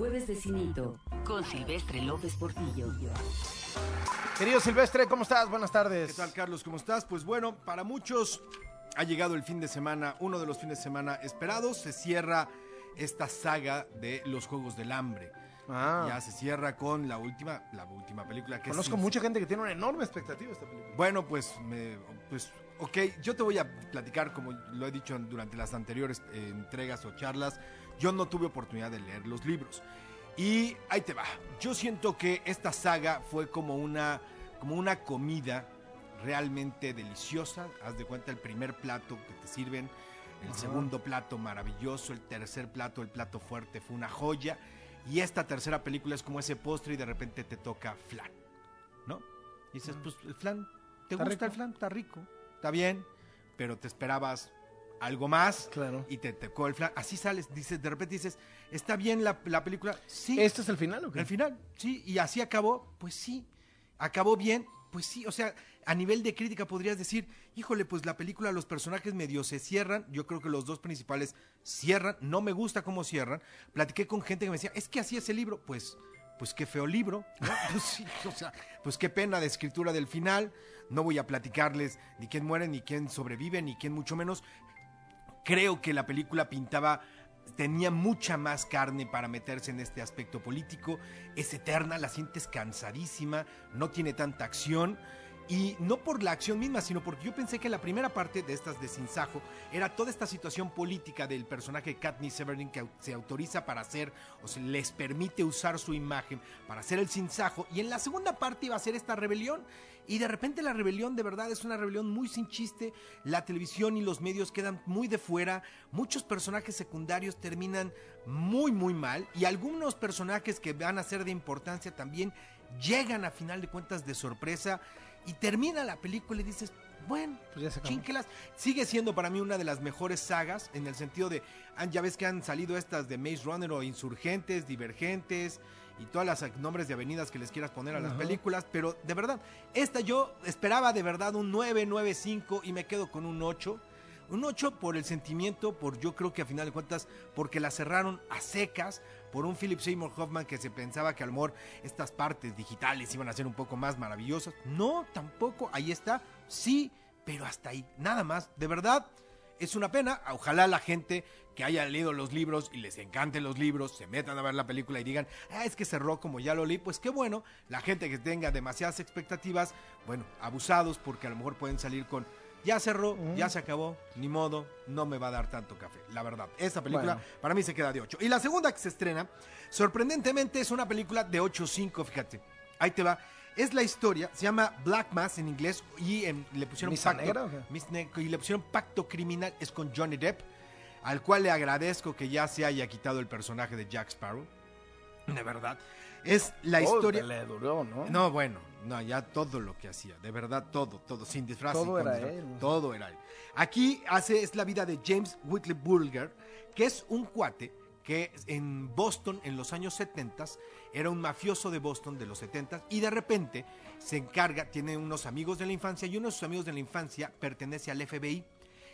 Jueves de Cinito con Silvestre López Portillo. Querido Silvestre, ¿cómo estás? Buenas tardes. ¿Qué tal, Carlos? ¿Cómo estás? Pues bueno, para muchos ha llegado el fin de semana, uno de los fines de semana esperados. Se cierra esta saga de los Juegos del Hambre. Ah. Ya se cierra con la última, la última película que Conozco es- mucha gente que tiene una enorme expectativa de esta película. Bueno, pues, me- pues, ok, yo te voy a platicar, como lo he dicho durante las anteriores eh, entregas o charlas, yo no tuve oportunidad de leer los libros. Y ahí te va. Yo siento que esta saga fue como una, como una comida realmente deliciosa. Haz de cuenta el primer plato que te sirven, el segundo plato maravilloso, el tercer plato, el plato fuerte fue una joya. Y esta tercera película es como ese postre y de repente te toca flan, ¿no? Y dices, pues el flan, ¿te Está gusta el rico. flan? Está rico, está bien, pero te esperabas algo más Claro. y te tocó el flan. Así sales, dices, de repente dices, ¿está bien la, la película? Sí. ¿Este es el final o qué? Al final, sí, y así acabó, pues sí. Acabó bien, pues sí. O sea, a nivel de crítica podrías decir, híjole, pues la película, los personajes medio se cierran. Yo creo que los dos principales cierran. No me gusta cómo cierran. Platiqué con gente que me decía, es que así es el libro. Pues, pues qué feo libro. Pues o sea, pues qué pena de escritura del final. No voy a platicarles ni quién muere, ni quién sobrevive, ni quién mucho menos creo que la película pintaba tenía mucha más carne para meterse en este aspecto político, es eterna, la sientes cansadísima, no tiene tanta acción. Y no por la acción misma, sino porque yo pensé que la primera parte de estas de Sinsajo era toda esta situación política del personaje Katniss Everdeen que se autoriza para hacer, o se les permite usar su imagen para hacer el Sinsajo. Y en la segunda parte iba a ser esta rebelión. Y de repente la rebelión de verdad es una rebelión muy sin chiste. La televisión y los medios quedan muy de fuera. Muchos personajes secundarios terminan muy muy mal. Y algunos personajes que van a ser de importancia también llegan a final de cuentas de sorpresa. Y termina la película y dices, bueno, Pues ya se acabó. chinquelas. Sigue siendo para mí una de las mejores sagas en el sentido de, ah, ya ves que han salido estas de Maze Runner o Insurgentes, Divergentes y todas las nombres de avenidas que les quieras poner a las películas, pero de verdad, esta yo esperaba de verdad un 9, 9, 5 y me quedo con un 8. Un 8 por el sentimiento, por yo creo que a final de cuentas, porque la cerraron a secas, por un Philip Seymour Hoffman que se pensaba que a lo mejor estas partes digitales iban a ser un poco más maravillosas. No, tampoco, ahí está, sí, pero hasta ahí, nada más, de verdad. Es una pena, ojalá la gente que haya leído los libros y les encanten los libros, se metan a ver la película y digan, ah, es que cerró como ya lo leí, pues qué bueno, la gente que tenga demasiadas expectativas, bueno, abusados porque a lo mejor pueden salir con, ya cerró, ya se acabó, ni modo, no me va a dar tanto café, la verdad. Esta película Bueno. para mí se queda de 8. Y la segunda que se estrena, sorprendentemente es una película de 8.5, fíjate, ahí te va. Es la historia, se llama Black Mass en inglés y en- le pusieron ¿Misa pacto, negra y le pusieron pacto criminal, es con Johnny Depp, al cual le agradezco que ya se haya quitado el personaje de Jack Sparrow. De verdad. Es la Oh, historia. Le duró, ¿no? No, bueno, no, ya todo lo que hacía, de verdad todo, todo, sin disfraz. Todo era disfraz, él. Todo era él. Aquí hace, es la vida de James Whitley Bulger, que es un cuate que en Boston en los años 70 era un mafioso de Boston de los 70 y de repente se encarga, tiene unos amigos de la infancia y uno de sus amigos de la infancia pertenece al FBI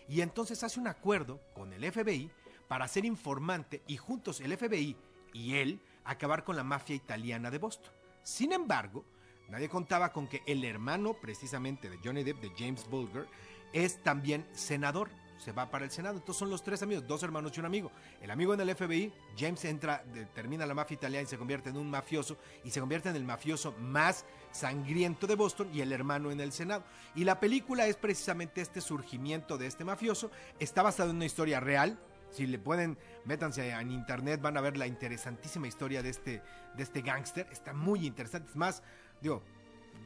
y entonces hace un acuerdo con el FBI para ser informante y juntos el FBI y él acabar con la mafia italiana de Boston. Sin embargo, nadie contaba con que el hermano precisamente de Johnny Depp, de James Bulger, es también senador. Se va para el Senado. Entonces son los tres amigos, dos hermanos y un amigo. El amigo en el FBI, James entra, termina la mafia italiana y se convierte en un mafioso y se convierte en el mafioso más sangriento de Boston y el hermano en el Senado. Y la película es precisamente este surgimiento de este mafioso. Está basado en una historia real. Si le pueden, métanse en internet, van a ver la interesantísima historia de este, de este gángster. Está muy interesante. Es más, digo,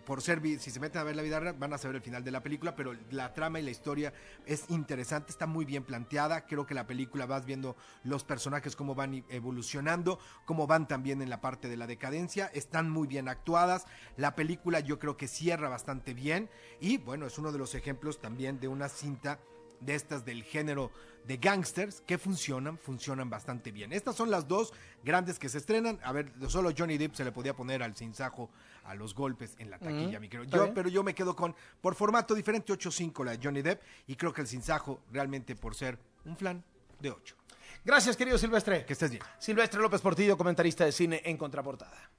por ser, si se meten a ver la vida real, van a saber el final de la película, pero la trama y la historia es interesante, está muy bien planteada. Creo que la película vas viendo los personajes cómo van evolucionando, cómo van también en la parte de la decadencia, están muy bien actuadas. La película yo creo que cierra bastante bien y bueno, es uno de los ejemplos también de una cinta de estas del género de gangsters que funcionan, funcionan bastante bien. Estas son las dos grandes que se estrenan. A ver, solo Johnny Depp se le podía poner al cinzajo a los golpes en la taquilla, mi querido. Yo, pero yo me quedo con, por formato diferente, 8.5 la de Johnny Depp y creo que el cinzajo realmente por ser un flan de 8. Gracias, querido Silvestre. Que estés bien. Silvestre López Portillo, comentarista de cine en Contraportada.